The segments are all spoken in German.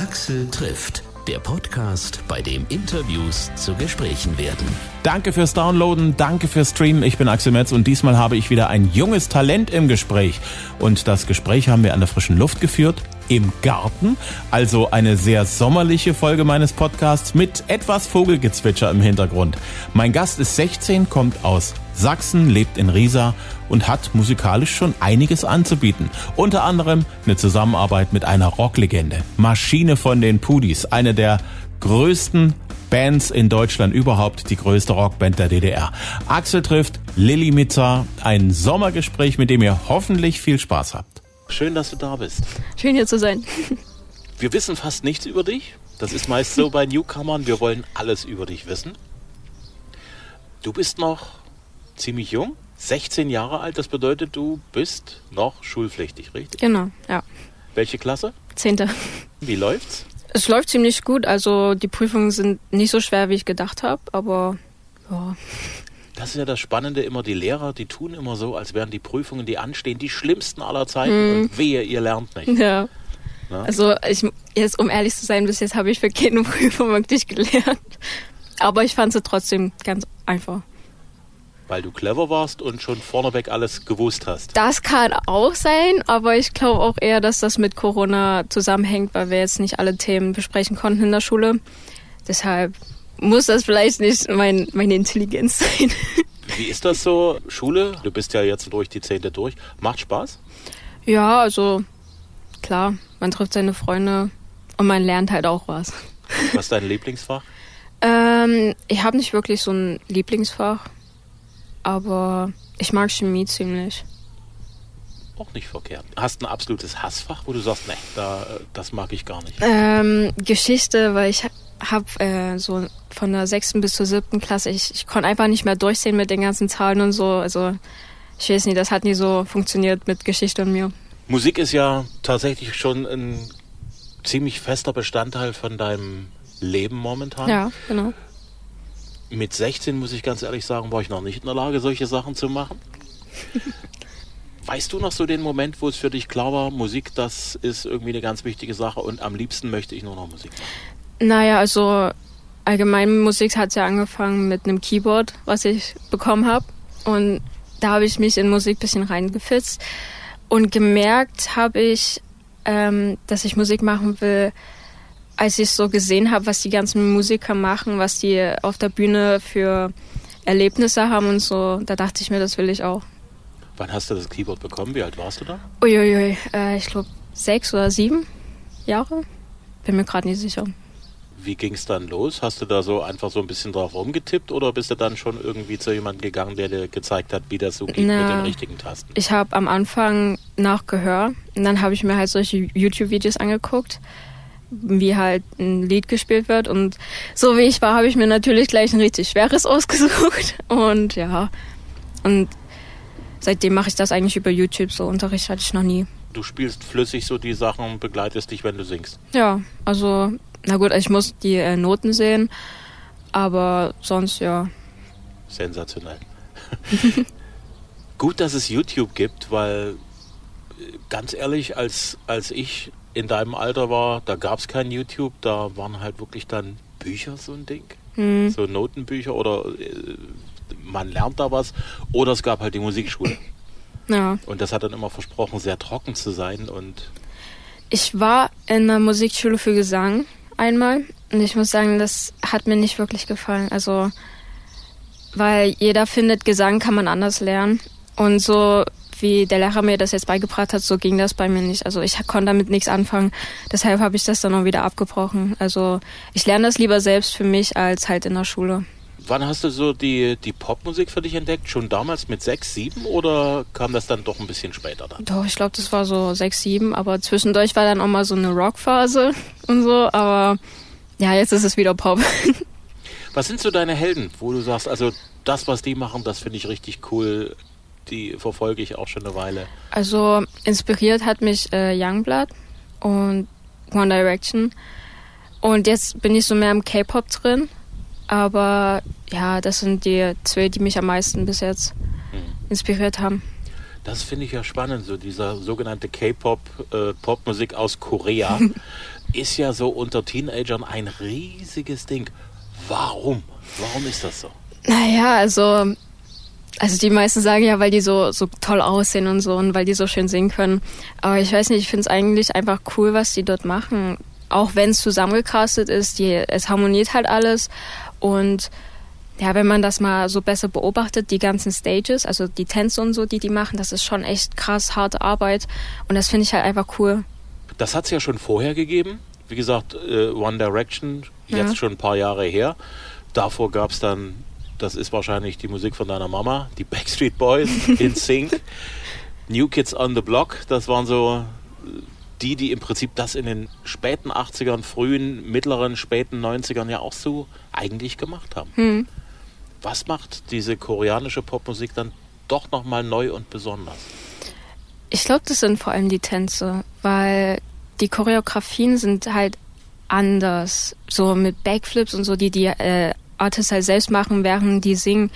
Axel trifft. Der Podcast, bei dem Interviews zu Gesprächen werden. Danke fürs Downloaden, danke fürs Streamen. Ich bin Axel Metz und diesmal habe ich wieder ein junges Talent im Gespräch. Und das Gespräch haben wir an der frischen Luft geführt, im Garten. Also eine sehr sommerliche Folge meines Podcasts mit etwas Vogelgezwitscher im Hintergrund. Mein Gast ist 16, kommt aus Sachsen, lebt in Riesa und hat musikalisch schon einiges anzubieten. Unter anderem eine Zusammenarbeit mit einer Rocklegende. Maschine von den Pudis, eine der größten Bands in Deutschland überhaupt, die größte Rockband der DDR. Axel trifft Lilly Mitzer, ein Sommergespräch, mit dem ihr hoffentlich viel Spaß habt. Schön, dass du da bist. Schön hier zu sein. Wir wissen fast nichts über dich. Das ist meist so bei Newcomern. Wir wollen alles über dich wissen. Du bist noch ziemlich jung, 16 Jahre alt. Das bedeutet, du bist noch schulpflichtig, richtig? Genau, ja. Welche Klasse? Zehnte. Wie läuft's? Es läuft ziemlich gut. Also die Prüfungen sind nicht so schwer, wie ich gedacht habe, aber ja. Das ist ja das Spannende immer, die Lehrer, die tun immer so, als wären die Prüfungen, die anstehen, die schlimmsten aller Zeiten hm. und wehe, ihr lernt nicht. Ja. Na? Also ich, jetzt um ehrlich zu sein, bis jetzt habe ich für keine Prüfung wirklich gelernt. Aber ich fand sie trotzdem ganz einfach. Weil du clever warst und schon vorneweg alles gewusst hast. Das kann auch sein, aber ich glaube auch eher, dass das mit Corona zusammenhängt, weil wir jetzt nicht alle Themen besprechen konnten in der Schule. Deshalb muss das vielleicht nicht mein, meine Intelligenz sein. Wie ist das so, Schule? Du bist ja jetzt durch die Zehnte durch. Macht Spaß? Ja, also klar, man trifft seine Freunde und man lernt halt auch was. Was ist dein Lieblingsfach? ähm, ich habe nicht wirklich so ein Lieblingsfach aber ich mag Chemie ziemlich. Auch nicht verkehrt. Hast ein absolutes Hassfach, wo du sagst, nee, da, das mag ich gar nicht? Ähm, Geschichte, weil ich habe äh, so von der sechsten bis zur siebten Klasse, ich, ich konnte einfach nicht mehr durchsehen mit den ganzen Zahlen und so. Also ich weiß nicht, das hat nie so funktioniert mit Geschichte und mir. Musik ist ja tatsächlich schon ein ziemlich fester Bestandteil von deinem Leben momentan. Ja, genau mit 16, muss ich ganz ehrlich sagen, war ich noch nicht in der Lage, solche Sachen zu machen. weißt du noch so den Moment, wo es für dich klar war, Musik, das ist irgendwie eine ganz wichtige Sache und am liebsten möchte ich nur noch Musik machen? Naja, also allgemein Musik hat ja angefangen mit einem Keyboard, was ich bekommen habe. Und da habe ich mich in Musik ein bisschen reingefitzt. Und gemerkt habe ich, ähm, dass ich Musik machen will, als ich so gesehen habe, was die ganzen Musiker machen, was die auf der Bühne für Erlebnisse haben und so, da dachte ich mir, das will ich auch. Wann hast du das Keyboard bekommen? Wie alt warst du da? Uiuiui, äh, ich glaube sechs oder sieben Jahre. Bin mir gerade nicht sicher. Wie ging es dann los? Hast du da so einfach so ein bisschen drauf rumgetippt oder bist du dann schon irgendwie zu jemandem gegangen, der dir gezeigt hat, wie das so geht Na, mit den richtigen Tasten? Ich habe am Anfang nach Gehör und dann habe ich mir halt solche YouTube-Videos angeguckt wie halt ein Lied gespielt wird. Und so wie ich war, habe ich mir natürlich gleich ein richtig schweres ausgesucht. Und ja, und seitdem mache ich das eigentlich über YouTube. So Unterricht hatte ich noch nie. Du spielst flüssig so die Sachen und begleitest dich, wenn du singst. Ja, also, na gut, ich muss die äh, Noten sehen, aber sonst ja. Sensationell. gut, dass es YouTube gibt, weil ganz ehrlich, als, als ich in deinem Alter war, da gab es kein YouTube, da waren halt wirklich dann Bücher so ein Ding. Mhm. So Notenbücher oder äh, man lernt da was. Oder es gab halt die Musikschule. Ja. Und das hat dann immer versprochen, sehr trocken zu sein und. Ich war in der Musikschule für Gesang einmal und ich muss sagen, das hat mir nicht wirklich gefallen. Also, weil jeder findet, Gesang kann man anders lernen. Und so wie der Lehrer mir das jetzt beigebracht hat, so ging das bei mir nicht. Also ich konnte damit nichts anfangen. Deshalb habe ich das dann auch wieder abgebrochen. Also ich lerne das lieber selbst für mich als halt in der Schule. Wann hast du so die, die Popmusik für dich entdeckt? Schon damals mit sechs, sieben oder kam das dann doch ein bisschen später dann? Doch, ich glaube, das war so sechs, sieben, aber zwischendurch war dann auch mal so eine Rockphase und so, aber ja, jetzt ist es wieder Pop. Was sind so deine Helden, wo du sagst, also das, was die machen, das finde ich richtig cool die verfolge ich auch schon eine Weile. Also inspiriert hat mich äh, Youngblood und One Direction. Und jetzt bin ich so mehr im K-Pop drin. Aber ja, das sind die zwei, die mich am meisten bis jetzt hm. inspiriert haben. Das finde ich ja spannend, so dieser sogenannte K-Pop, äh, Popmusik aus Korea ist ja so unter Teenagern ein riesiges Ding. Warum? Warum ist das so? Naja, also, also die meisten sagen ja, weil die so, so toll aussehen und so und weil die so schön singen können. Aber ich weiß nicht, ich finde es eigentlich einfach cool, was die dort machen. Auch wenn es zusammengecastet ist, die, es harmoniert halt alles und ja, wenn man das mal so besser beobachtet, die ganzen Stages, also die Tänze und so, die die machen, das ist schon echt krass harte Arbeit und das finde ich halt einfach cool. Das hat es ja schon vorher gegeben. Wie gesagt, äh, One Direction, jetzt ja. schon ein paar Jahre her. Davor gab es dann, das ist wahrscheinlich die Musik von deiner Mama, die Backstreet Boys in Sync. New Kids on the Block, das waren so die, die im Prinzip das in den späten 80ern, frühen, mittleren, späten 90ern ja auch so eigentlich gemacht haben. Hm was macht diese koreanische Popmusik dann doch nochmal neu und besonders? Ich glaube, das sind vor allem die Tänze, weil die Choreografien sind halt anders. So mit Backflips und so, die die äh, Artists halt selbst machen, während die singen.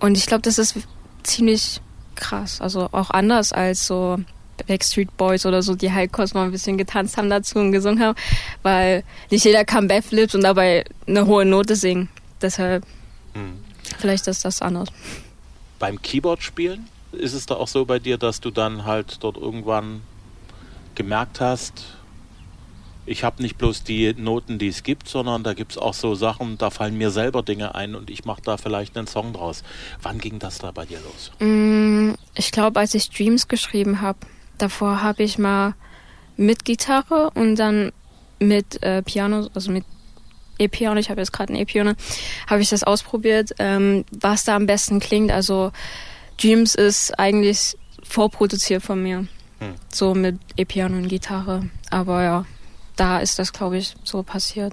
Und ich glaube, das ist ziemlich krass. Also auch anders als so Backstreet Boys oder so, die halt kurz mal ein bisschen getanzt haben dazu und gesungen haben, weil nicht jeder kann Backflips und dabei eine hohe Note singen. Deshalb. Hm. Vielleicht ist das anders. Beim Keyboard spielen ist es da auch so bei dir, dass du dann halt dort irgendwann gemerkt hast, ich habe nicht bloß die Noten, die es gibt, sondern da gibt es auch so Sachen, da fallen mir selber Dinge ein und ich mache da vielleicht einen Song draus. Wann ging das da bei dir los? Mm, ich glaube, als ich Dreams geschrieben habe, davor habe ich mal mit Gitarre und dann mit äh, Piano, also mit E-Piano, ich habe jetzt gerade ein E-Piano, habe ich das ausprobiert, ähm, was da am besten klingt. Also Dreams ist eigentlich vorproduziert von mir. Hm. So mit E-Piano und Gitarre. Aber ja, da ist das, glaube ich, so passiert.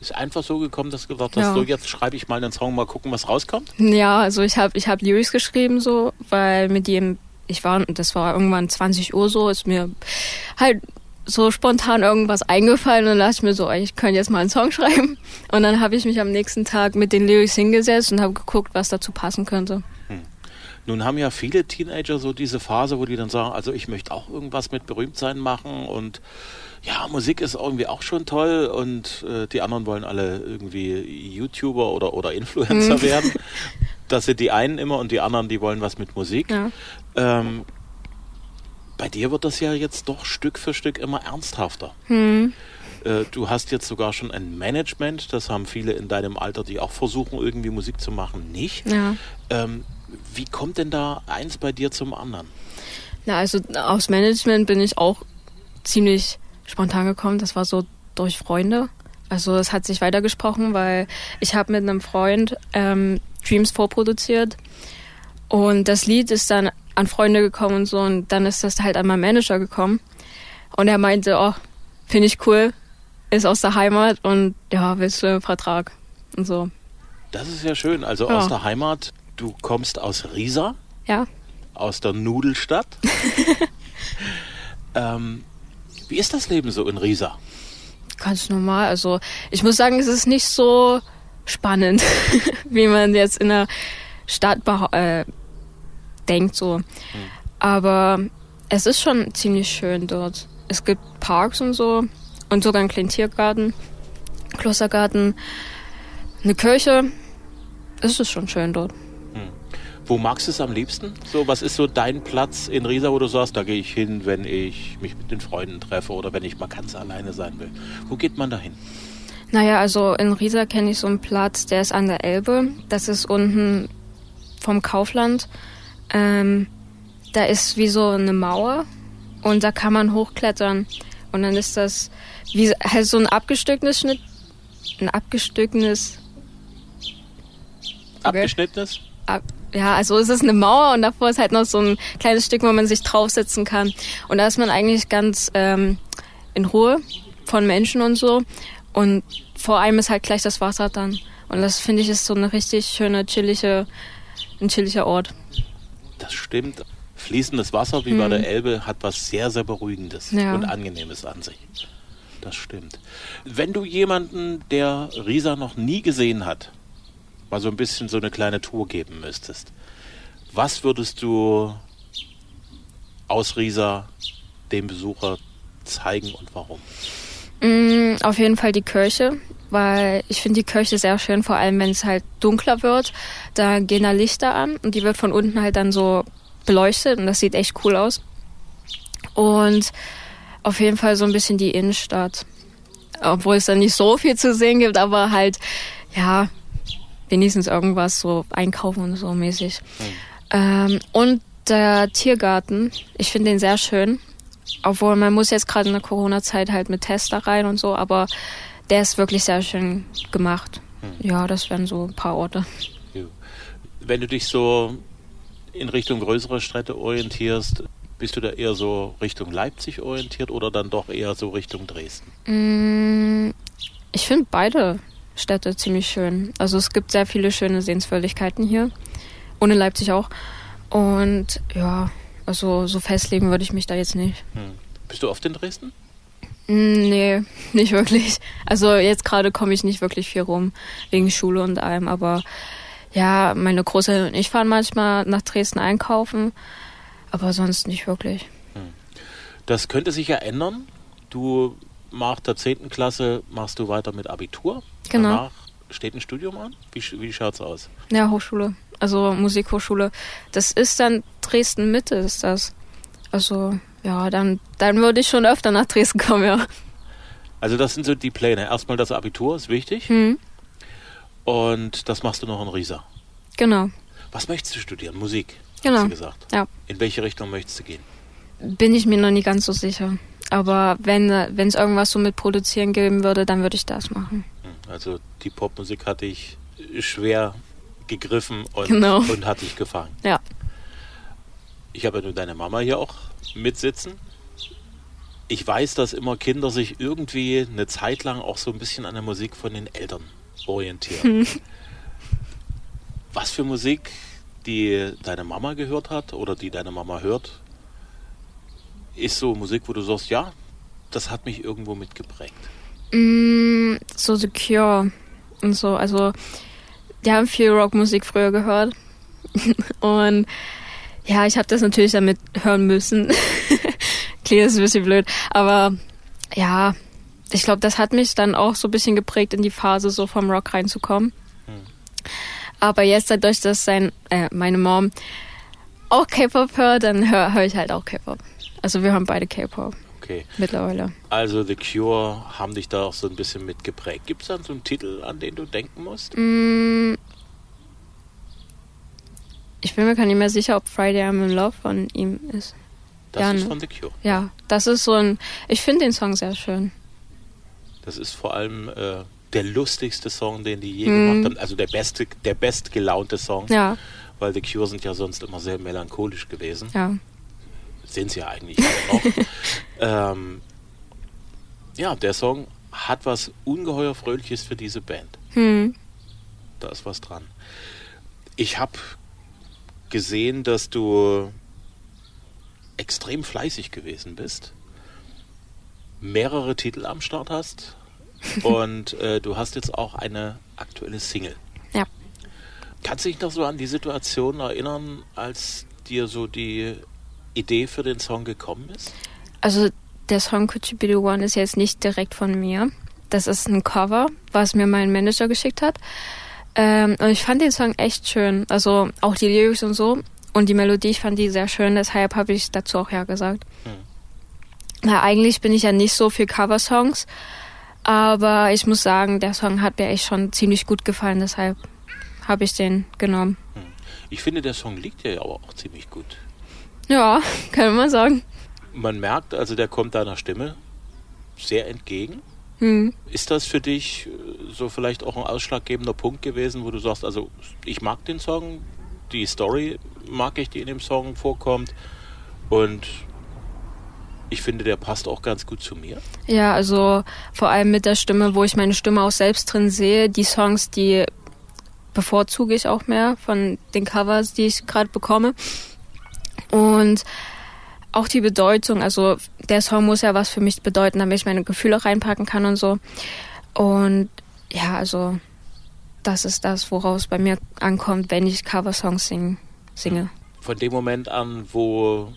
Ist einfach so gekommen, dass du gesagt hast, ja. so jetzt schreibe ich mal einen Song, mal gucken, was rauskommt? Ja, also ich habe ich hab Lyrics geschrieben so, weil mit dem ich war, das war irgendwann 20 Uhr so, ist mir halt so spontan irgendwas eingefallen und dachte ich mir so, ich könnte jetzt mal einen Song schreiben. Und dann habe ich mich am nächsten Tag mit den Lyrics hingesetzt und habe geguckt, was dazu passen könnte. Hm. Nun haben ja viele Teenager so diese Phase, wo die dann sagen, also ich möchte auch irgendwas mit Berühmtsein machen und ja, Musik ist irgendwie auch schon toll und äh, die anderen wollen alle irgendwie YouTuber oder, oder Influencer hm. werden. Das sind die einen immer und die anderen, die wollen was mit Musik. Ja. Ähm, bei dir wird das ja jetzt doch Stück für Stück immer ernsthafter. Hm. Äh, du hast jetzt sogar schon ein Management, das haben viele in deinem Alter, die auch versuchen, irgendwie Musik zu machen, nicht. Ja. Ähm, wie kommt denn da eins bei dir zum anderen? Na, also aufs Management bin ich auch ziemlich spontan gekommen. Das war so durch Freunde. Also es hat sich weitergesprochen, weil ich habe mit einem Freund ähm, Dreams vorproduziert und das Lied ist dann an Freunde gekommen und so und dann ist das halt an meinen Manager gekommen und er meinte, oh, finde ich cool, ist aus der Heimat und ja, willst du einen Vertrag und so. Das ist ja schön, also ja. aus der Heimat, du kommst aus Riesa? Ja. Aus der Nudelstadt? ähm, wie ist das Leben so in Riesa? Ganz normal, also ich muss sagen, es ist nicht so spannend, wie man jetzt in der Stadt äh, denkt so. Mhm. Aber es ist schon ziemlich schön dort. Es gibt Parks und so und sogar einen kleinen Tiergarten, Klostergarten, eine Kirche. Es ist schon schön dort. Mhm. Wo magst du es am liebsten? So, was ist so dein Platz in Riesa, wo du sagst, da gehe ich hin, wenn ich mich mit den Freunden treffe oder wenn ich mal ganz alleine sein will? Wo geht man da hin? Naja, also in Riesa kenne ich so einen Platz, der ist an der Elbe. Das ist unten vom Kaufland. Ähm, da ist wie so eine Mauer und da kann man hochklettern. Und dann ist das wie halt so ein abgestücktes Schnitt. Ein abgestücktes. Okay. Abgeschnittenes? Ab, ja, also es ist eine Mauer und davor ist halt noch so ein kleines Stück, wo man sich draufsetzen kann. Und da ist man eigentlich ganz ähm, in Ruhe von Menschen und so. Und vor allem ist halt gleich das Wasser dann. Und das finde ich ist so eine richtig schöne, chillige, ein chilliger Ort das stimmt. Fließendes Wasser wie hm. bei der Elbe hat was sehr, sehr Beruhigendes ja. und Angenehmes an sich. Das stimmt. Wenn du jemanden, der Risa noch nie gesehen hat, mal so ein bisschen so eine kleine Tour geben müsstest, was würdest du aus Riesa dem Besucher zeigen und warum? Mm, auf jeden Fall die Kirche, weil ich finde die Kirche sehr schön, vor allem wenn es halt dunkler wird. Da gehen da Lichter an und die wird von unten halt dann so beleuchtet und das sieht echt cool aus. Und auf jeden Fall so ein bisschen die Innenstadt. Obwohl es da nicht so viel zu sehen gibt, aber halt, ja, wenigstens irgendwas so einkaufen und so mäßig. Ähm, und der Tiergarten, ich finde den sehr schön. Obwohl man muss jetzt gerade in der Corona-Zeit halt mit Tester rein und so, aber der ist wirklich sehr schön gemacht. Mhm. Ja, das wären so ein paar Orte. Wenn du dich so in Richtung größere Städte orientierst, bist du da eher so Richtung Leipzig orientiert oder dann doch eher so Richtung Dresden? Mm, ich finde beide Städte ziemlich schön. Also es gibt sehr viele schöne Sehenswürdigkeiten hier. Ohne Leipzig auch. Und ja, also so festlegen würde ich mich da jetzt nicht. Hm. Bist du oft in Dresden? Mm, nee, nicht wirklich. Also jetzt gerade komme ich nicht wirklich viel rum, wegen Schule und allem. Aber ja, meine Großeltern und ich fahren manchmal nach Dresden einkaufen, aber sonst nicht wirklich. Hm. Das könnte sich ja ändern. Du nach der 10. Klasse machst du weiter mit Abitur. Genau. Danach steht ein Studium an. Wie, wie es aus? Ja, Hochschule also Musikhochschule. Das ist dann Dresden Mitte, ist das. Also ja, dann, dann würde ich schon öfter nach Dresden kommen, ja. Also das sind so die Pläne. Erstmal das Abitur ist wichtig. Mhm. Und das machst du noch in Riesa. Genau. Was möchtest du studieren? Musik? Genau. Hast du gesagt. Ja. In welche Richtung möchtest du gehen? Bin ich mir noch nie ganz so sicher. Aber wenn es irgendwas so mit Produzieren geben würde, dann würde ich das machen. Hm, also die Popmusik hatte ich schwer gegriffen und, genau. und hat dich gefangen. Ja. Ich habe ja nur deine Mama hier auch mitsitzen. Ich weiß, dass immer Kinder sich irgendwie eine Zeit lang auch so ein bisschen an der Musik von den Eltern orientieren. Hm. Was für Musik, die deine Mama gehört hat oder die deine Mama hört, ist so Musik, wo du sagst, ja, das hat mich irgendwo mitgeprägt? Mm, so The Cure und so. Also die haben viel Rockmusik früher gehört. Und ja, ich habe das natürlich damit hören müssen. Klingt jetzt ein bisschen blöd. Aber ja, ich glaube, das hat mich dann auch so ein bisschen geprägt, in die Phase so vom Rock reinzukommen. Hm. Aber jetzt dadurch, dass sein, äh, meine Mom auch K-Pop hört, dann höre hör ich halt auch K-Pop. Also wir haben beide K-Pop. Okay. Mittlerweile. Also The Cure haben dich da auch so ein bisschen mitgeprägt. Gibt es dann so einen Titel, an den du denken musst? Mm, ich bin mir gar nicht mehr sicher, ob Friday I'm in Love von ihm ist. Das ja, ist ne? von The Cure. Ja, das ist so ein. Ich finde den Song sehr schön. Das ist vor allem äh, der lustigste Song, den die je mm. gemacht haben. Also der beste, der bestgelaunte Song. Ja. Weil The Cure sind ja sonst immer sehr melancholisch gewesen. Ja sind sie ja eigentlich auch ähm, ja, der Song hat was ungeheuer Fröhliches für diese Band. Hm. Da ist was dran. Ich habe gesehen, dass du extrem fleißig gewesen bist, mehrere Titel am Start hast und äh, du hast jetzt auch eine aktuelle Single. Ja. Kannst du dich noch so an die Situation erinnern, als dir so die Idee für den Song gekommen ist? Also der Song Could You Be The One ist jetzt nicht direkt von mir. Das ist ein Cover, was mir mein Manager geschickt hat. Ähm, und ich fand den Song echt schön. Also auch die Lyrics und so. Und die Melodie, ich fand die sehr schön, deshalb habe ich dazu auch ja gesagt. Hm. Na, eigentlich bin ich ja nicht so für Cover-Songs, aber ich muss sagen, der Song hat mir echt schon ziemlich gut gefallen, deshalb habe ich den genommen. Hm. Ich finde, der Song liegt ja aber auch ziemlich gut. Ja, kann man sagen. Man merkt also, der kommt deiner Stimme sehr entgegen. Hm. Ist das für dich äh, so vielleicht auch ein ausschlaggebender Punkt gewesen, wo du sagst, also ich mag den Song, die Story mag ich, die in dem Song vorkommt und ich finde, der passt auch ganz gut zu mir. Ja, also vor allem mit der Stimme, wo ich meine Stimme auch selbst drin sehe. Die Songs, die bevorzuge ich auch mehr von den Covers, die ich gerade bekomme. Und auch die Bedeutung, also der Song muss ja was für mich bedeuten, damit ich meine Gefühle reinpacken kann und so. Und ja, also das ist das, woraus bei mir ankommt, wenn ich Coversongs sing, singe. Von dem Moment an, wo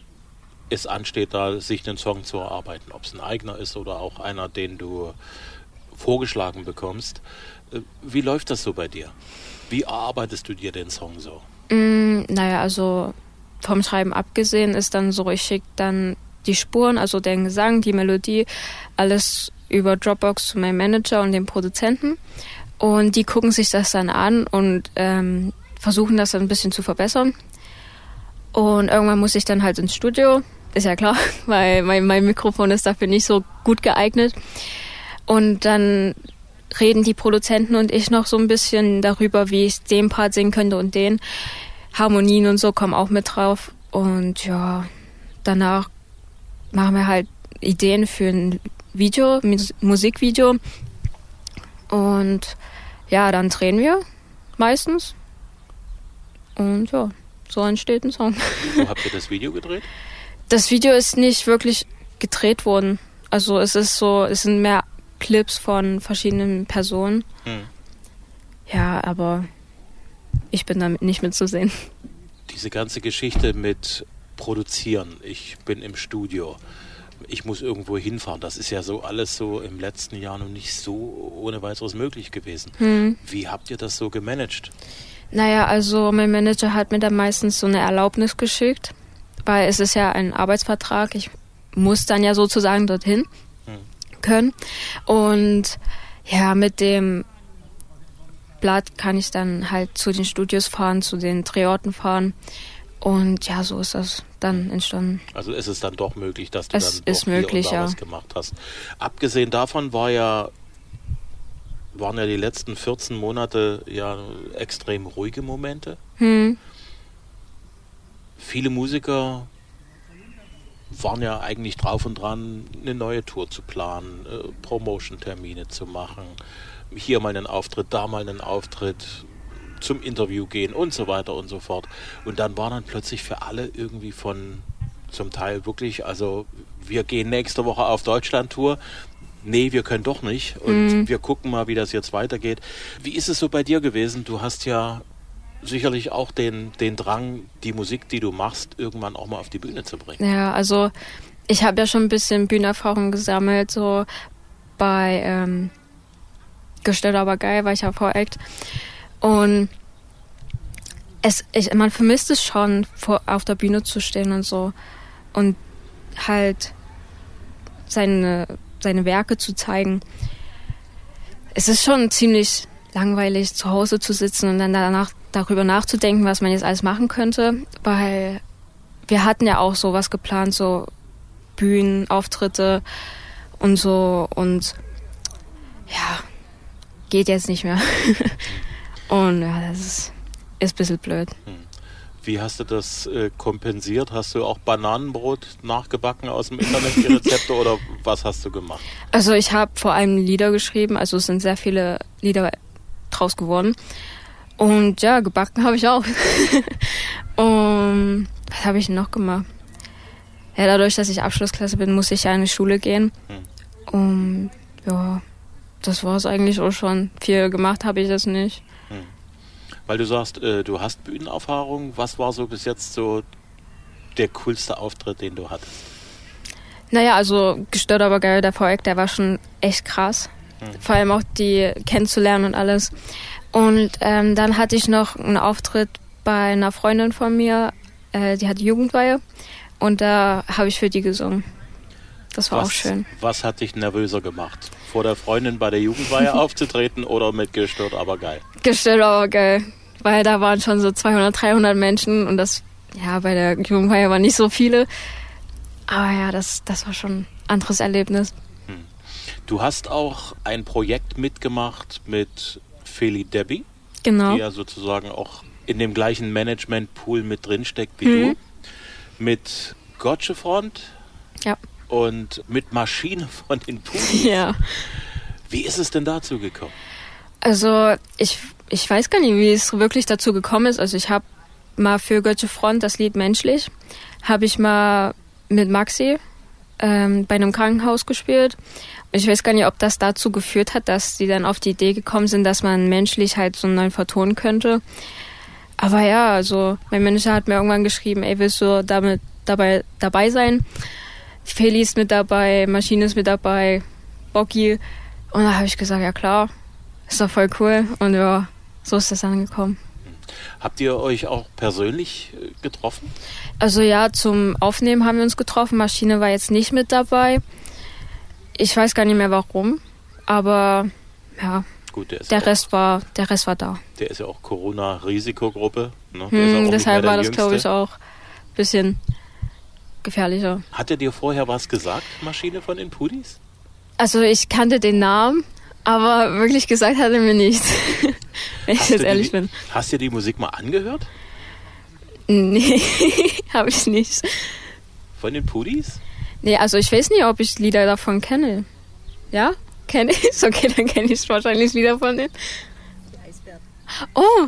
es ansteht, da sich einen Song zu erarbeiten, ob es ein eigener ist oder auch einer, den du vorgeschlagen bekommst. Äh, wie läuft das so bei dir? Wie erarbeitest du dir den Song so? Mm, naja, also vom Schreiben abgesehen ist dann so, ich schicke dann die Spuren, also den Gesang, die Melodie, alles über Dropbox zu meinem Manager und dem Produzenten. Und die gucken sich das dann an und ähm, versuchen das dann ein bisschen zu verbessern. Und irgendwann muss ich dann halt ins Studio, ist ja klar, weil mein, mein Mikrofon ist dafür nicht so gut geeignet. Und dann reden die Produzenten und ich noch so ein bisschen darüber, wie ich den Part singen könnte und den. Harmonien und so kommen auch mit drauf. Und ja, danach machen wir halt Ideen für ein Video, Musikvideo. Und ja, dann drehen wir meistens. Und ja, so entsteht ein Song. Wo habt ihr das Video gedreht? Das Video ist nicht wirklich gedreht worden. Also es ist so, es sind mehr Clips von verschiedenen Personen. Hm. Ja, aber ich bin damit nicht mitzusehen. Diese ganze Geschichte mit Produzieren, ich bin im Studio, ich muss irgendwo hinfahren, das ist ja so alles so im letzten Jahr noch nicht so ohne weiteres möglich gewesen. Hm. Wie habt ihr das so gemanagt? Naja, also mein Manager hat mir dann meistens so eine Erlaubnis geschickt, weil es ist ja ein Arbeitsvertrag. Ich muss dann ja sozusagen dorthin hm. können. Und ja, mit dem Blatt kann ich dann halt zu den Studios fahren, zu den Drehorten fahren. Und ja, so ist das dann entstanden. Also ist es dann doch möglich, dass du es dann ist möglich, ja. was gemacht hast. Abgesehen davon war ja waren ja die letzten 14 Monate ja extrem ruhige Momente. Hm. Viele Musiker waren ja eigentlich drauf und dran, eine neue Tour zu planen, äh, Promotion-Termine zu machen, hier mal einen Auftritt, da mal einen Auftritt, zum Interview gehen und so weiter und so fort. Und dann war dann plötzlich für alle irgendwie von zum Teil wirklich, also wir gehen nächste Woche auf Deutschland-Tour, nee, wir können doch nicht und mhm. wir gucken mal, wie das jetzt weitergeht. Wie ist es so bei dir gewesen? Du hast ja sicherlich auch den, den Drang, die Musik, die du machst, irgendwann auch mal auf die Bühne zu bringen. Ja, also ich habe ja schon ein bisschen Bühnenerfahrung gesammelt, so bei ähm, Gestellt aber geil, war ich ja Voract. Und es, ich, man vermisst es schon, vor, auf der Bühne zu stehen und so. Und halt seine seine Werke zu zeigen. Es ist schon ziemlich langweilig, zu Hause zu sitzen und dann danach darüber nachzudenken, was man jetzt alles machen könnte, weil wir hatten ja auch sowas geplant, so Bühnen, Auftritte und so und ja, geht jetzt nicht mehr. und ja, das ist, ist ein bisschen blöd. Hm. Wie hast du das äh, kompensiert? Hast du auch Bananenbrot nachgebacken aus dem Internet, die Rezepte, oder was hast du gemacht? Also ich habe vor allem Lieder geschrieben, also es sind sehr viele Lieder draus geworden. Und ja, gebacken habe ich auch. Und was habe ich noch gemacht? Ja, dadurch, dass ich Abschlussklasse bin, muss ich ja in die Schule gehen. Hm. Und ja, das war es eigentlich auch schon. Viel gemacht habe ich das nicht. Weil du sagst, äh, du hast Bühnenerfahrung. Was war so bis jetzt so der coolste Auftritt, den du hattest? Naja, also gestört aber geil, der Projekt, der war schon echt krass. Hm. Vor allem auch die kennenzulernen und alles. Und ähm, dann hatte ich noch einen Auftritt bei einer Freundin von mir, äh, die hatte Jugendweihe. Und da habe ich für die gesungen. Das war was, auch schön. Was hat dich nervöser gemacht? Vor der Freundin bei der Jugendweihe aufzutreten oder mit gestört aber geil? Gestört aber geil weil da waren schon so 200, 300 Menschen und das, ja, bei der Jugendfeier waren nicht so viele. Aber ja, das, das war schon ein anderes Erlebnis. Hm. Du hast auch ein Projekt mitgemacht mit Feli Debbie, genau. die ja sozusagen auch in dem gleichen Management-Pool mit drinsteckt wie hm. du. Mit Gotcha Front ja. Und mit Maschine von den Pools. Ja. Wie ist es denn dazu gekommen? Also ich ich weiß gar nicht, wie es wirklich dazu gekommen ist. Also ich habe mal für Götze Front das Lied Menschlich, habe ich mal mit Maxi ähm, bei einem Krankenhaus gespielt. Ich weiß gar nicht, ob das dazu geführt hat, dass die dann auf die Idee gekommen sind, dass man menschlich halt so neu vertonen könnte. Aber ja, also mein Manager hat mir irgendwann geschrieben, ey, willst du damit dabei, dabei sein. Feli ist mit dabei, Maschine ist mit dabei, Bocky. Und da habe ich gesagt, ja klar, ist doch voll cool. Und ja, so ist das angekommen. Habt ihr euch auch persönlich äh, getroffen? Also ja, zum Aufnehmen haben wir uns getroffen. Maschine war jetzt nicht mit dabei. Ich weiß gar nicht mehr warum, aber ja, Gut, der, der ja auch, Rest war, der Rest war da. der ist ja auch Corona-Risikogruppe. Ne? Hm, deshalb war das, glaube ich, auch ein bisschen gefährlicher. Hat er dir vorher was gesagt, Maschine von den Pudis? Also ich kannte den Namen, aber wirklich gesagt hat er mir nichts. Wenn ich jetzt ehrlich die, bin. Hast du die Musik mal angehört? Nee, habe ich nicht. Von den Pudis? Nee, also ich weiß nicht, ob ich Lieder davon kenne. Ja? Kenne ich Okay, dann kenne ich wahrscheinlich Lieder von denen. Oh,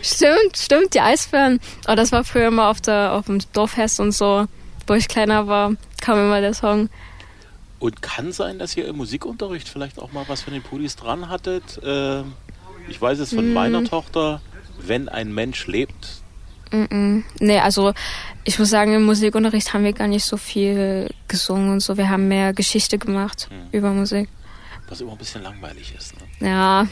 stimmt, stimmt, die Eisbären. Oh, das war früher immer auf, der, auf dem Dorffest und so, wo ich kleiner war, kam immer der Song. Und kann sein, dass ihr im Musikunterricht vielleicht auch mal was von den Pudis dran hattet. Ähm, ich weiß es von Mm. meiner Tochter, wenn ein Mensch lebt. Nee, also ich muss sagen, im Musikunterricht haben wir gar nicht so viel gesungen und so. Wir haben mehr Geschichte gemacht über Musik. Was immer ein bisschen langweilig ist. Ne? Ja,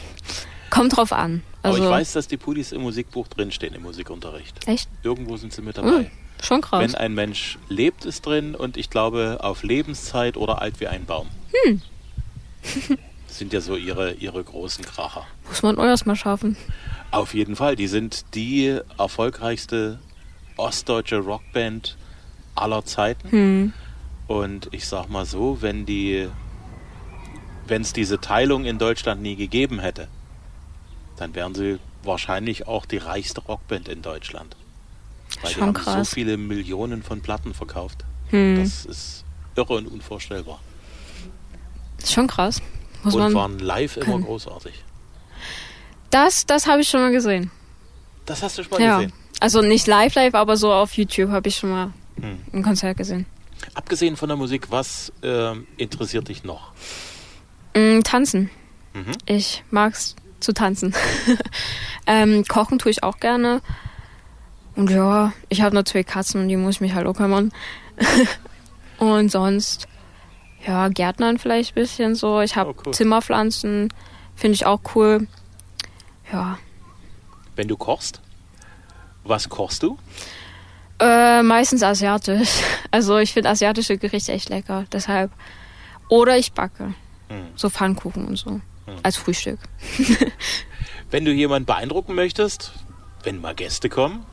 kommt drauf an. Aber Also, ich weiß, dass die Pudis im Musikbuch drinstehen, im Musikunterricht. Echt? Irgendwo sind sie mit dabei. Hm, schon krass. Wenn ein Mensch lebt, ist drin und ich glaube auf Lebenszeit oder alt wie ein Baum. Hm. sind ja so ihre, ihre großen Kracher. Muss man erst mal schaffen. Auf jeden Fall, die sind die erfolgreichste ostdeutsche Rockband aller Zeiten. Hm. Und ich sag mal so, wenn die, wenn es diese Teilung in Deutschland nie gegeben hätte, dann wären sie wahrscheinlich auch die reichste Rockband in Deutschland. Weil die Schon haben krass. so viele Millionen von Platten verkauft. Hm. Das ist irre und unvorstellbar. Schon krass. Muss und waren live immer können. großartig. Das, das habe ich schon mal gesehen. Das hast du schon mal ja. gesehen. Also nicht live live, aber so auf YouTube habe ich schon mal Hm. ein Konzert gesehen. Abgesehen von der Musik, was ähm, interessiert dich noch? Mm, tanzen. Mhm. Ich mag's zu tanzen. ähm, kochen tue ich auch gerne. Und ja, ich habe noch zwei Katzen und die muss ich mich halt auch kümmern. und sonst, ja, Gärtnern vielleicht ein bisschen so. Ich habe Oh, cool. Zimmerpflanzen, finde ich auch cool. Ja, Wenn du kochst, was kochst du? äh, meistens asiatisch. Also ich finde asiatische Gerichte echt lecker, deshalb. Oder ich backe. Hm. So Pfannkuchen und so. Als Frühstück. Wenn du jemanden beeindrucken möchtest, wenn mal Gäste kommen,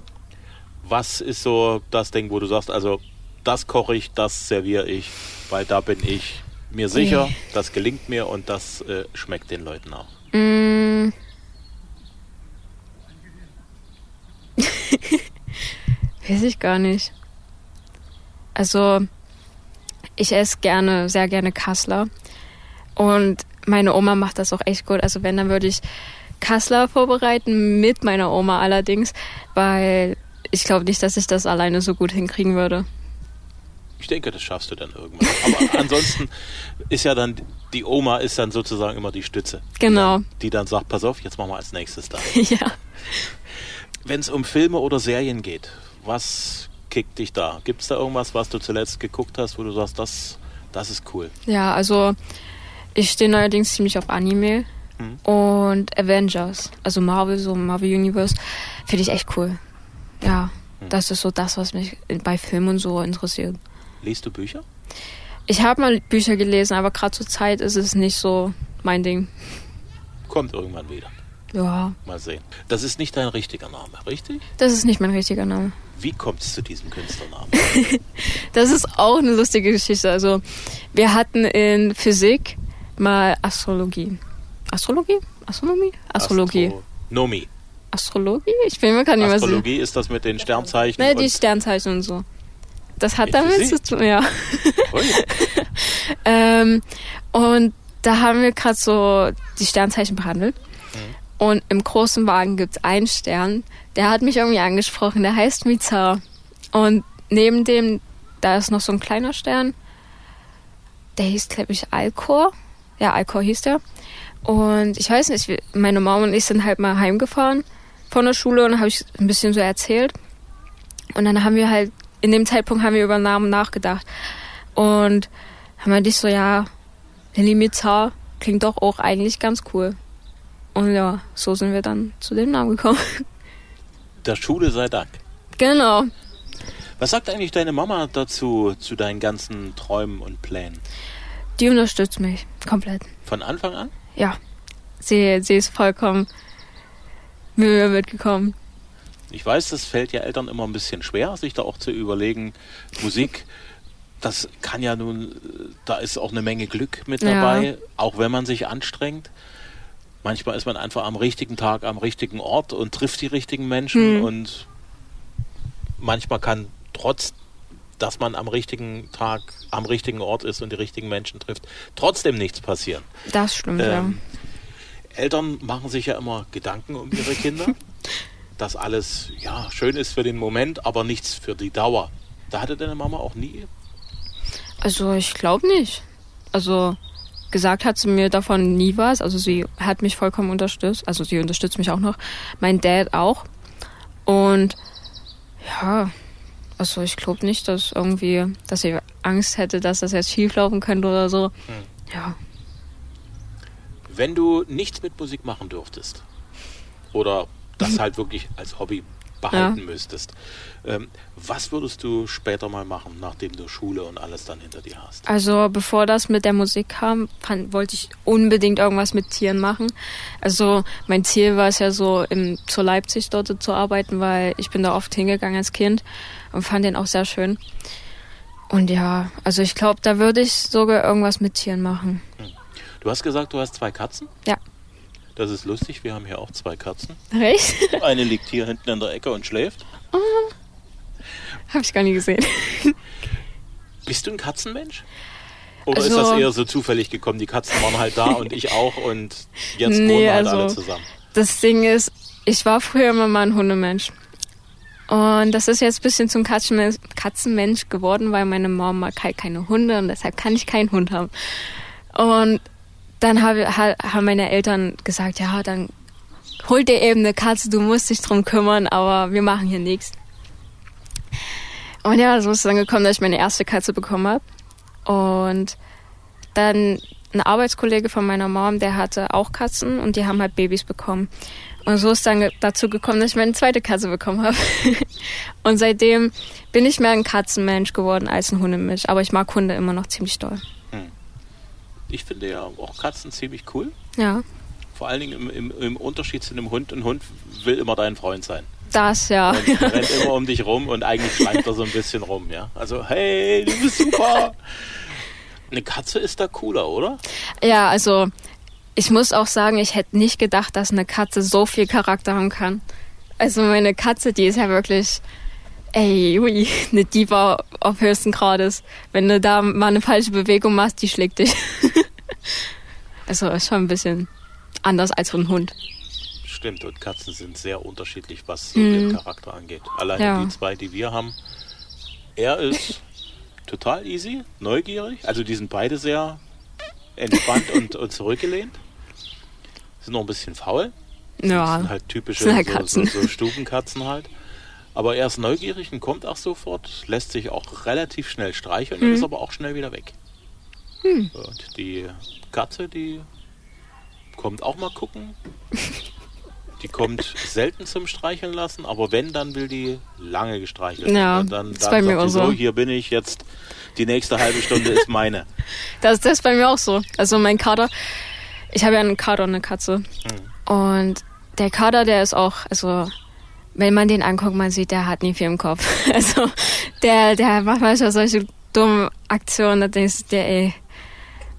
was ist so das Ding, wo du sagst, also das koche ich, das serviere ich, weil da bin ich mir sicher, Nee. das gelingt mir und das äh, schmeckt den Leuten auch. Mm. Weiß ich gar nicht. Also, ich esse gerne, sehr gerne Kassler. Und meine Oma macht das auch echt gut. Also, wenn, dann würde ich Kassler vorbereiten, mit meiner Oma allerdings, weil ich glaube nicht, dass ich das alleine so gut hinkriegen würde. Ich denke, das schaffst du dann irgendwann. Aber ansonsten ist ja dann, die Oma ist dann sozusagen immer die Stütze. Genau. Die dann, die dann sagt, pass auf, jetzt machen wir als nächstes da. ja. Wenn es um Filme oder Serien geht, was kickt dich da? Gibt es da irgendwas, was du zuletzt geguckt hast, wo du sagst, das, das ist cool? Ja, also ich stehe neuerdings ziemlich auf Anime Mhm. und Avengers, also Marvel, so Marvel Universe, finde ich echt cool. Ja, Mhm. das ist so das, was mich bei Filmen und so interessiert. Liest du Bücher? Ich habe mal Bücher gelesen, aber gerade zur Zeit ist es nicht so mein Ding. Kommt irgendwann wieder. Ja, Mal sehen. Das ist nicht dein richtiger Name, richtig? das ist nicht mein richtiger Name. Wie kommt es zu diesem Künstlernamen? Das ist auch eine lustige Geschichte. Also, wir hatten in Physik mal Astrologie. Astrologie? Astronomie? Astrologie. Astronomie. Astrologie? Ich bin mir gar nicht mehr sicher. Astrologie ist das mit den Sternzeichen. Ne, die Sternzeichen und so. Das hat damit Physik? zu tun, ja. Ähm, und da haben wir gerade so die Sternzeichen behandelt. Und im großen Wagen gibt es einen Stern, der hat mich irgendwie angesprochen, der heißt Mizar. Und neben dem, da ist noch so ein kleiner Stern, der hieß, glaube ich, Alcor. Ja, Alcor hieß der. Und ich weiß nicht, meine Mama und ich sind halt mal heimgefahren von der Schule und habe ich ein bisschen so erzählt. Und dann haben wir halt in dem Zeitpunkt haben wir über Namen nachgedacht. Und haben wir dich so, ja, Limitar klingt doch auch eigentlich ganz cool. Und ja, so sind wir dann zu dem Namen gekommen. Der Schule sei Dank. Genau. Was sagt eigentlich deine Mama dazu, zu deinen ganzen Träumen und Plänen? Die unterstützt mich komplett. Von Anfang an? Ja. Sie, sie ist vollkommen mir mitgekommen. Ich weiß, das fällt ja Eltern immer ein bisschen schwer, sich da auch zu überlegen, Musik, das kann ja nun, da ist auch eine Menge Glück mit dabei, ja. auch wenn man sich anstrengt. Manchmal ist man einfach am richtigen Tag am richtigen Ort und trifft die richtigen Menschen mhm. und manchmal kann trotz dass man am richtigen Tag am richtigen Ort ist und die richtigen Menschen trifft, trotzdem nichts passieren. Das stimmt, ähm, ja. Eltern machen sich ja immer Gedanken um ihre Kinder, dass alles ja schön ist für den Moment, aber nichts für die Dauer. Da hatte deine Mama auch nie. Also ich glaube nicht. Also gesagt hat sie mir davon nie was. Also sie hat mich vollkommen unterstützt. Also sie unterstützt mich auch noch. Mein Dad auch. Und ja, also ich glaube nicht, dass irgendwie, dass sie Angst hätte, dass das jetzt schieflaufen könnte oder so. Hm. Ja. Wenn du nichts mit Musik machen dürftest oder das halt wirklich als Hobby behalten ja. müsstest, ähm, was würdest du später mal machen, nachdem du Schule und alles dann hinter dir hast? Also bevor das mit der Musik kam, fand, wollte ich unbedingt irgendwas mit Tieren machen. Also mein Ziel war es ja so, im Zoo Leipzig dort zu arbeiten, weil ich bin da oft hingegangen als Kind und fand den auch sehr schön. Und ja, also ich glaube, da würde ich sogar irgendwas mit Tieren machen. Hm. Du hast gesagt, du hast zwei Katzen? Ja. Das ist lustig, wir haben hier auch zwei Katzen. Recht? Eine liegt hier hinten in der Ecke und schläft. Oh, Habe ich gar nie gesehen. Bist du ein Katzenmensch? Oder also, ist das eher so zufällig gekommen? Die Katzen waren halt da und ich auch und jetzt nee, wohnen wir halt also, alle zusammen. Das Ding ist, ich war früher immer mal ein Hundemensch. Und das ist jetzt ein bisschen zum Katzenmensch geworden, weil meine Mama mag halt keine Hunde und deshalb kann ich keinen Hund haben. Und dann habe, haben meine Eltern gesagt, ja, dann hol dir eben eine Katze, du musst dich drum kümmern, aber wir machen hier nichts. Und ja, so ist es dann gekommen, dass ich meine erste Katze bekommen habe. Und dann ein Arbeitskollege von meiner Mom, der hatte auch Katzen und die haben halt Babys bekommen. Und so ist dann dazu gekommen, dass ich meine zweite Katze bekommen habe. und seitdem bin ich mehr ein Katzenmensch geworden als ein Hundemensch. Aber ich mag Hunde immer noch ziemlich doll. Ich finde ja auch Katzen ziemlich cool. Ja. Vor allen Dingen im, im, im Unterschied zu einem Hund. Ein Hund will immer dein Freund sein. Das, ja. Und rennt immer um dich rum und eigentlich schleimt er so ein bisschen rum, ja. Also, hey, du bist super. Eine Katze ist da cooler, oder? Ja, also ich muss auch sagen, ich hätte nicht gedacht, dass eine Katze so viel Charakter haben kann. Also meine Katze, die ist ja wirklich, ey, ui, eine Diva auf höchsten Grades. Wenn du da mal eine falsche Bewegung machst, die schlägt dich. also ist schon ein bisschen anders als ein Hund. Stimmt, und Katzen sind sehr unterschiedlich, was so mhm. ihren Charakter angeht. Alleine ja. die zwei, die wir haben. Er ist total easy, neugierig. Also die sind beide sehr entspannt und, und zurückgelehnt. Sind noch ein bisschen faul. Ja. sind halt typische sind halt so, so, so Stubenkatzen halt. Aber er ist neugierig und kommt auch sofort, lässt sich auch relativ schnell streicheln mhm. und ist aber auch schnell wieder weg. Mhm. Und die Katze, die kommt auch mal gucken. Die kommt selten zum Streicheln lassen, aber wenn, dann will die lange gestreichelt werden. Ja, und dann, dann ist bei mir auch so. Hier bin ich jetzt, die nächste halbe Stunde ist meine. Das, das ist bei mir auch so. Also mein Kater, ich habe ja einen Kater und eine Katze. Mhm. Und der Kater, der ist auch, also wenn man den anguckt, man sieht, der hat nie viel im Kopf. Also der, der macht manchmal solche dummen Aktionen, da denkst du dir, ey,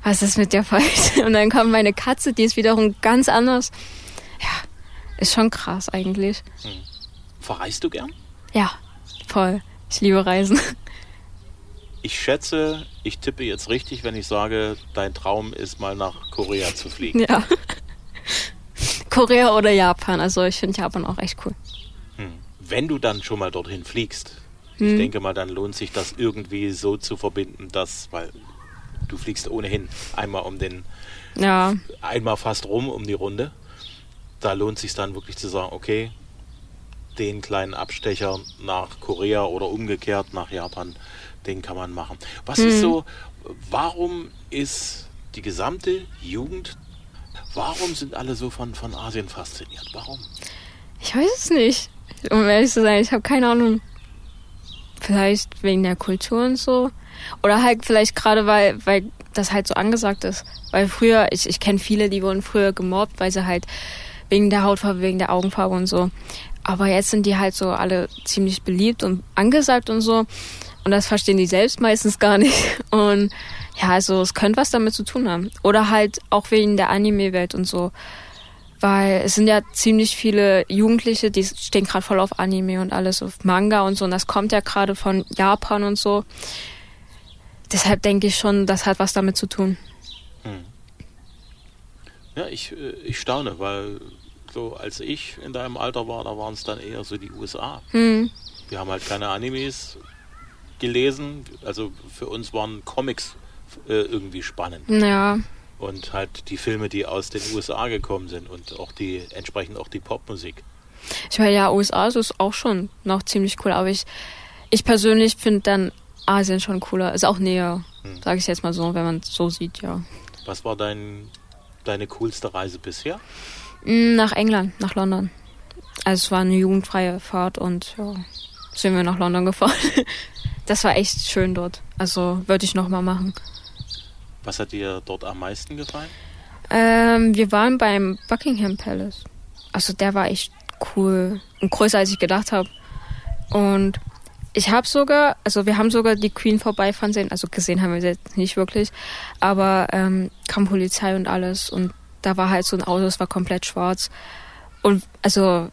was ist mit dir falsch? Und dann kommt meine Katze, die ist wiederum ganz anders. Ja, ist schon krass eigentlich. Hm. Verreist du gern? Ja, voll. Ich liebe Reisen. Ich schätze, ich tippe jetzt richtig, wenn ich sage, dein Traum ist mal nach Korea zu fliegen. Ja. Korea oder Japan. Also ich finde Japan auch echt cool. Hm. Wenn du dann schon mal dorthin fliegst, hm. ich denke mal, dann lohnt sich das irgendwie so zu verbinden, dass, weil du fliegst ohnehin einmal um den, ja. einmal fast rum um die Runde. Da lohnt sich dann wirklich zu sagen, okay, den kleinen Abstecher nach Korea oder umgekehrt nach Japan, den kann man machen. Was mhm. ist so, warum ist die gesamte Jugend, warum sind alle so von, von Asien fasziniert? Warum? Ich weiß es nicht. Um ehrlich zu sein, ich habe keine Ahnung. Vielleicht wegen der Kultur und so. Oder halt vielleicht gerade, weil, weil das halt so angesagt ist. Weil früher, ich, ich kenne viele, die wurden früher gemobbt, weil sie halt wegen der Hautfarbe, wegen der Augenfarbe und so. Aber jetzt sind die halt so alle ziemlich beliebt und angesagt und so. Und das verstehen die selbst meistens gar nicht. Und ja, also es könnte was damit zu tun haben. Oder halt auch wegen der Anime-Welt und so. Weil es sind ja ziemlich viele Jugendliche, die stehen gerade voll auf Anime und alles, auf Manga und so. Und das kommt ja gerade von Japan und so. Deshalb denke ich schon, das hat was damit zu tun. Hm. Ja, ich, äh, ich staune, weil so als ich in deinem Alter war, da waren es dann eher so die USA. Hm. Wir haben halt keine Animes gelesen. Also für uns waren Comics äh, irgendwie spannend. Ja. Und halt die Filme, die aus den USA gekommen sind und auch die, entsprechend auch die Popmusik. Ich meine, ja, USA ist auch schon noch ziemlich cool, aber ich, ich persönlich finde dann Asien schon cooler. Ist auch näher, hm. sage ich jetzt mal so, wenn man es so sieht, ja. Was war dein, deine coolste Reise bisher? Mm, nach England, nach London. Also es war eine jugendfreie Fahrt und ja, sind wir nach London gefahren. Das war echt schön dort. Also würde ich nochmal machen. Was hat dir dort am meisten gefallen? Ähm, wir waren beim Buckingham Palace. Also der war echt cool und größer als ich gedacht habe. Und ich habe sogar, also wir haben sogar die Queen vorbeifahren sehen, also gesehen haben wir sie jetzt nicht wirklich, aber ähm, kam Polizei und alles und da war halt so ein Auto, das war komplett schwarz. Und also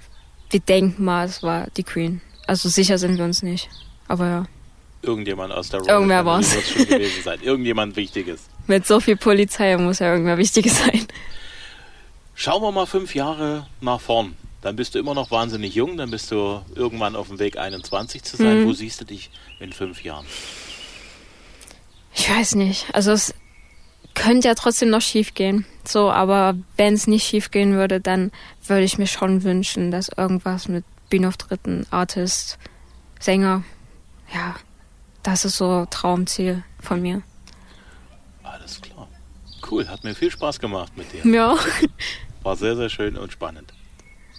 wir denken mal, es war die Queen. Also sicher sind wir uns nicht. Aber ja. Irgendjemand aus der Royal Irgendwer war es. schon gewesen sein. Irgendjemand Wichtiges. Mit so viel Polizei muss ja irgendwer Wichtiges sein. Schauen wir mal fünf Jahre nach vorn. Dann bist du immer noch wahnsinnig jung, dann bist du irgendwann auf dem Weg 21 zu sein. Mhm. Wo siehst du dich in fünf Jahren? Ich weiß nicht. Also es könnte ja trotzdem noch schief gehen. So, aber wenn es nicht schief gehen würde, dann würde ich mir schon wünschen, dass irgendwas mit Bühnenauftritten, Artist, Sänger, ja, das ist so Traumziel von mir. Cool, hat mir viel Spaß gemacht mit dir. Ja. War sehr, sehr schön und spannend.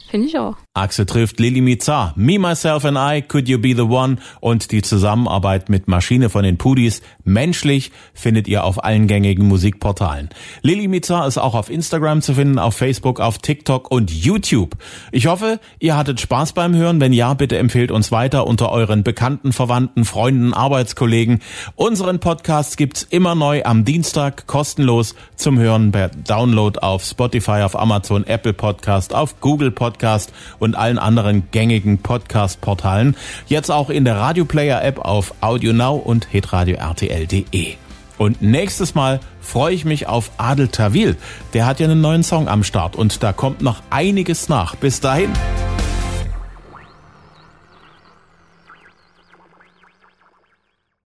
Finde ich auch. Axel trifft Lili Mizar, Me, Myself and I, Could You Be the One und die Zusammenarbeit mit Maschine von den Pudis. Menschlich findet ihr auf allen gängigen Musikportalen. Lili Mizar ist auch auf Instagram zu finden, auf Facebook, auf TikTok und YouTube. Ich hoffe, ihr hattet Spaß beim Hören. Wenn ja, bitte empfehlt uns weiter unter euren Bekannten, Verwandten, Freunden, Arbeitskollegen. Unseren Podcast gibt's immer neu am Dienstag kostenlos zum Hören per Download auf Spotify, auf Amazon, Apple Podcast, auf Google Podcast Podcast und allen anderen gängigen Podcast-Portalen. Jetzt auch in der Radioplayer-App auf AudioNow und hitradio-rtl.de. Und nächstes Mal freue ich mich auf Adel Tawil. Der hat ja einen neuen Song am Start und da kommt noch einiges nach. Bis dahin.